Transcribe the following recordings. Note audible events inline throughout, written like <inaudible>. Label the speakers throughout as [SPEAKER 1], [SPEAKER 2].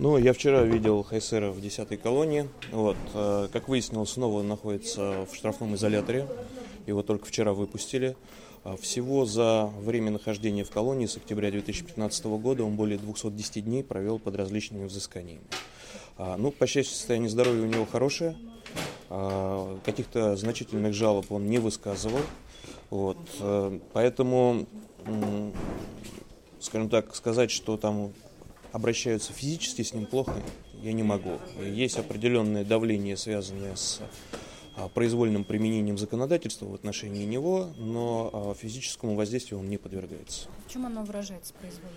[SPEAKER 1] Ну, я вчера видел Хайсера в 10-й колонии. Вот, э, как выяснилось, снова находится в штрафном изоляторе. Его только вчера выпустили. А Всего за время нахождения в колонии с октября 2015 года он более 210 дней провел под различными взысканиями. А, Ну, по счастью, состояние здоровья у него хорошее. А, Каких-то значительных жалоб он не высказывал. Вот, э, поэтому, скажем так, сказать, что там обращаются физически с ним плохо, я не могу. Есть определенное давление, связанное с а, произвольным применением законодательства в отношении него, но а, физическому воздействию он не подвергается.
[SPEAKER 2] В чем оно выражается произвольно?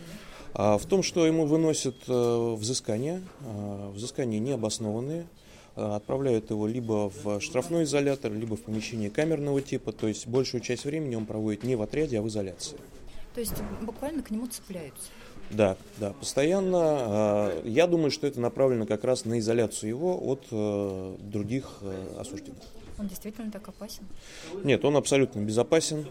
[SPEAKER 1] А, В том, что ему выносят э, взыскания, взыскания необоснованные, отправляют его либо в штрафной изолятор, либо в помещение камерного типа, то есть большую часть времени он проводит не в отряде, а в изоляции.
[SPEAKER 2] То есть буквально к нему цепляются.
[SPEAKER 1] Да, да, постоянно. а, Я думаю, что это направлено как раз на изоляцию его от э, других э, осужденных.
[SPEAKER 2] Он действительно так опасен?
[SPEAKER 1] Нет, он абсолютно безопасен,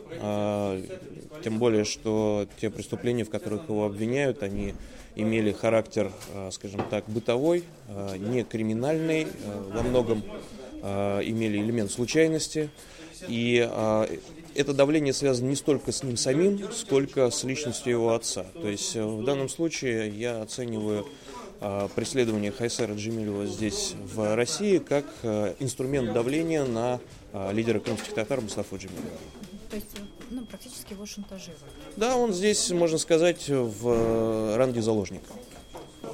[SPEAKER 1] тем более, что те преступления, в которых его обвиняют, они имели характер, скажем так, бытовой, не криминальный, во многом имели элемент случайности. И это давление связано не столько с ним самим, сколько с личностью его отца. То есть э, в данном случае я оцениваю а, преследование Хайсера Джемилева здесь в России как а, инструмент давления на лидера крымских татар Мустафу Джемилева.
[SPEAKER 2] То есть ну, практически его шантажируют.
[SPEAKER 1] Да, он здесь, можно сказать, в э, ранге заложника.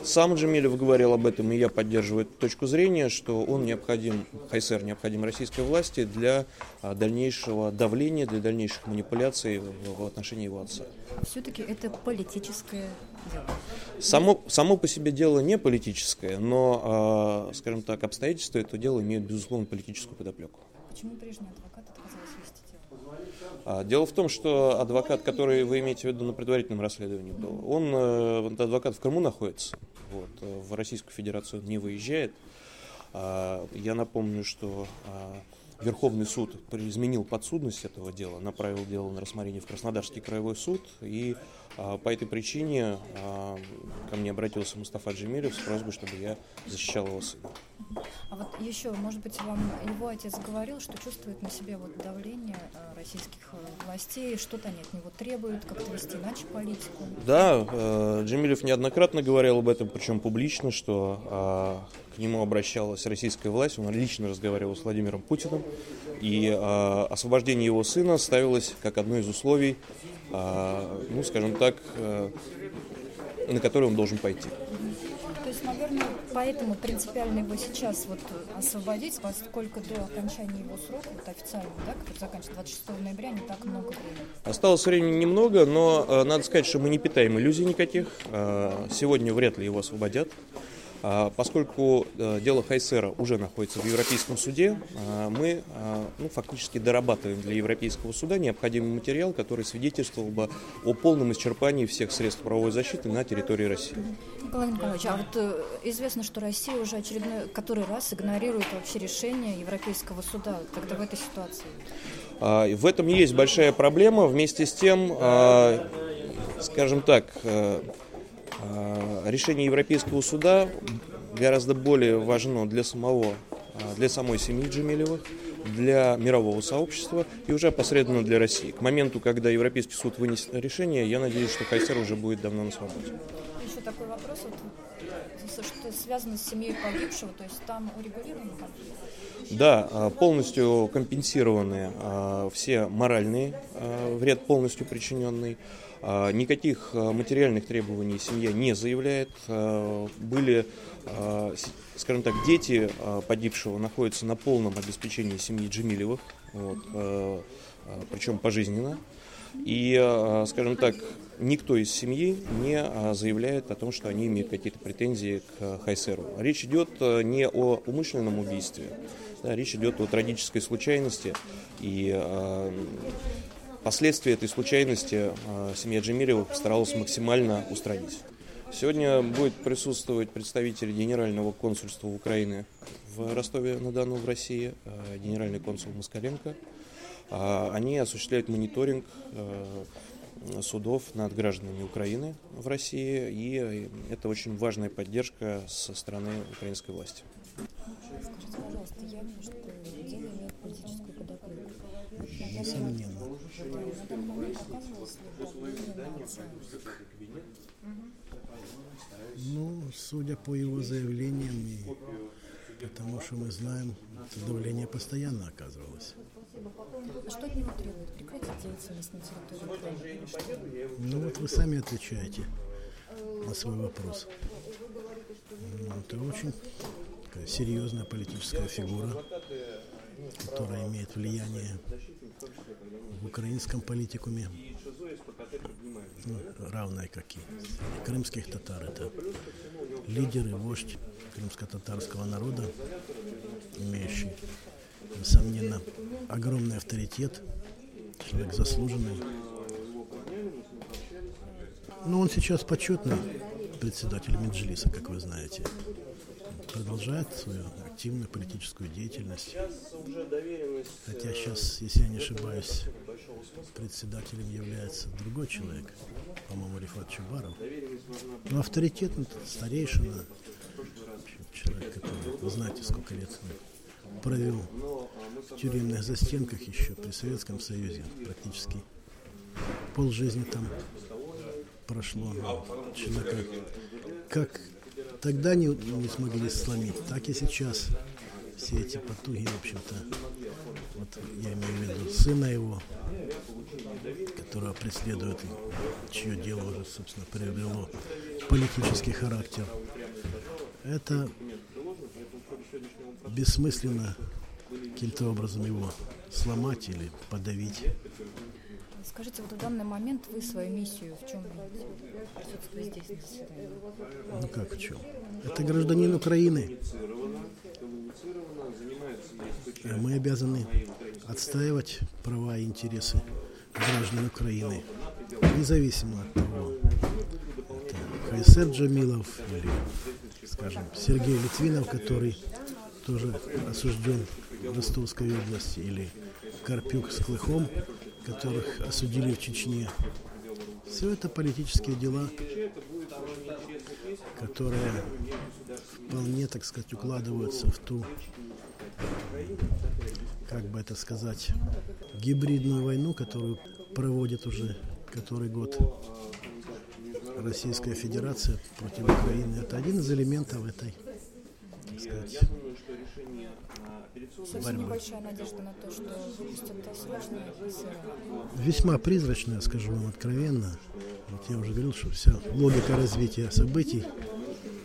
[SPEAKER 1] Сам Джемилев говорил об этом, и я поддерживаю эту точку зрения, что он необходим, Хайсер необходим российской власти для а, дальнейшего давления, для дальнейших манипуляций в, отношении его отца.
[SPEAKER 2] Все-таки это политическое дело.
[SPEAKER 1] Само, само по себе дело не политическое, но, а, скажем так, обстоятельства этого дела имеют, безусловно, политическую подоплеку.
[SPEAKER 2] Почему прежний адвокат отказался вести дело?
[SPEAKER 1] А, Дело в том, что адвокат, который вы имеете в виду на предварительном расследовании был, он, э, адвокат в Крыму находится, вот, э, в Российскую Федерацию не выезжает. А, Я напомню, что а, Верховный суд изменил подсудность этого дела, направил дело на рассмотрение в Краснодарский краевой суд, и а, по этой причине ко мне обратился Мустафа Джемилев с просьбой, чтобы я защищал его сына.
[SPEAKER 2] А вот еще, может быть, вам его отец говорил, что чувствует на себе вот давление российских э, властей, что-то они от него требуют, как-то вести иначе политику.
[SPEAKER 1] Да, э, Джемилев неоднократно говорил об этом, причем публично, что а, к нему обращалась российская власть, он лично разговаривал с Владимиром Путиным, и а, освобождение его сына ставилось как одно из условий, а, ну, скажем так, э, на которые он должен пойти.
[SPEAKER 2] То есть, наверное, поэтому принципиально его сейчас вот освободить, поскольку до окончания его срока, вот официально, да, который заканчивается 26 ноября, не так много.
[SPEAKER 1] Осталось времени немного, но э, надо сказать, что мы не питаем иллюзий никаких. Э, сегодня вряд ли его освободят. А, Поскольку э, дело Хайсера уже находится в Европейском суде, а, мы а, ну, фактически дорабатываем для Европейского суда необходимый материал, который свидетельствовал бы о полном исчерпании всех средств правовой защиты на территории России.
[SPEAKER 2] Николай Николаевич, а вот э, известно, что Россия уже очередной, который раз игнорирует вообще решение Европейского суда тогда в этой ситуации.
[SPEAKER 1] В этом есть большая проблема. Вместе с тем, скажем так, э, решение Европейского суда гораздо более важно для самого, а, для самой семьи Джемилевых, для мирового сообщества и уже опосредованно для России. К моменту, когда Европейский суд вынесет решение, я надеюсь, что Хайсер уже будет давно на свободе.
[SPEAKER 2] Еще такой вопрос, вот, что связано с семьей погибшего, то есть там урегулировано конфликт?
[SPEAKER 1] Да, а, полностью компенсированы а, все моральные а, вред полностью причиненный. Никаких материальных требований семья не заявляет. Были, скажем так, дети погибшего находятся на полном обеспечении семьи Джемилевых, вот, причем пожизненно. И, а, скажем так, никто из семьи не а, заявляет о том, что они имеют какие-то претензии к а, Хайсеру. Речь идет не о умышленном убийстве, да, речь идет о трагической случайности. И а, последствия этой случайности а, семья Джемилевых постаралась максимально устранить. Сегодня будет присутствовать представитель Генерального консульства Украины в Ростове-на-Дону в России, а, генеральный консул Москаленко. А, Они осуществляют мониторинг э, судов над гражданами Украины в России, и это очень важная поддержка со стороны украинской власти.
[SPEAKER 2] Скажите, пожалуйста, явно, что дело имеет политическую подоплеку.
[SPEAKER 3] Несомненно.
[SPEAKER 2] Да, на данный момент оказывалось ли давление
[SPEAKER 3] Ну, судя по его заявлениям и потому что мы знаем, это давление постоянно оказывалось.
[SPEAKER 2] Что от него требует? Прекратить деятельность на территории Украины?
[SPEAKER 3] Ну вот вы сами отвечаете на свой вопрос. Ну, Это очень серьезная политическая фигура, которая имеет влияние в украинском политикуме, ну, равное как и крымских татар. Это лидер и вождь крымско-татарского народа, имеющий, несомненно, огромный авторитет, человек заслуженный. Но он сейчас почетный председатель Меджлиса, как вы знаете. Продолжает свою активную политическую деятельность. Хотя сейчас, если я не ошибаюсь, председателем является другой человек, по-моему, Рифат Чубаров. Но авторитет, старейшина, человек, который, вы знаете, сколько лет провел в тюремных застенках еще при Советском Союзе, практически полжизни там прошло. Человека как тогда не, не смогли сломить, так и сейчас все эти потуги, в общем-то, вот я имею в виду сына его, которого преследует, и чье дело уже, собственно, приобрело политический характер. Это бессмысленно каким-то образом его сломать или подавить.
[SPEAKER 2] Скажите, вот в данный момент вы свою миссию в чем видите? Здесь на заседании.
[SPEAKER 3] Ну как в чем? Это гражданин Украины. Э, Мы обязаны отстаивать права и интересы граждан Украины, независимо от того, это Хайсер Джамилов или, скажем, Сергей Литвинов, который тоже осужден в Ростовской области, или Карпюк с Клыхом, которых осудили в Чечне. Все это политические дела, которые вполне, так сказать, укладываются в ту, как бы это сказать, гибридную войну, которую проводит уже который год Российская Федерация против Украины. Это один из элементов этой, так сказать,
[SPEAKER 2] Совсем
[SPEAKER 3] борьбы.
[SPEAKER 2] небольшая надежда на то, что выпустят СР.
[SPEAKER 3] Весьма призрачная, скажу вам откровенно. Вот я уже говорил, что вся логика развития событий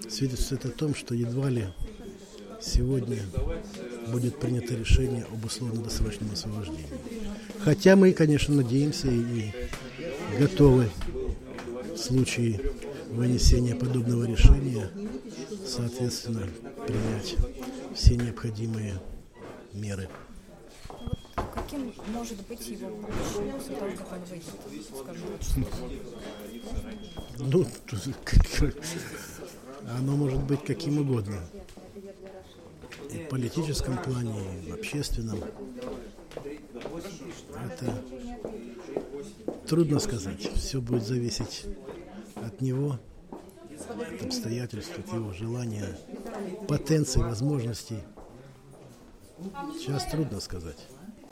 [SPEAKER 3] свидетельствует о том, что едва ли сегодня будет принято решение об условно-досрочном освобождении. Хотя мы, конечно, надеемся и готовы в случае вынесения подобного решения, соответственно, принять все необходимые меры.
[SPEAKER 2] Каким может быть его будущее после того, как он выйдет, скажем, в
[SPEAKER 3] Ну, <laughs> оно может быть каким угодно. И в политическом плане, и в общественном. Это трудно сказать. Все будет зависеть от него, от обстоятельств, от его желания, потенции, возможностей. Сейчас трудно сказать.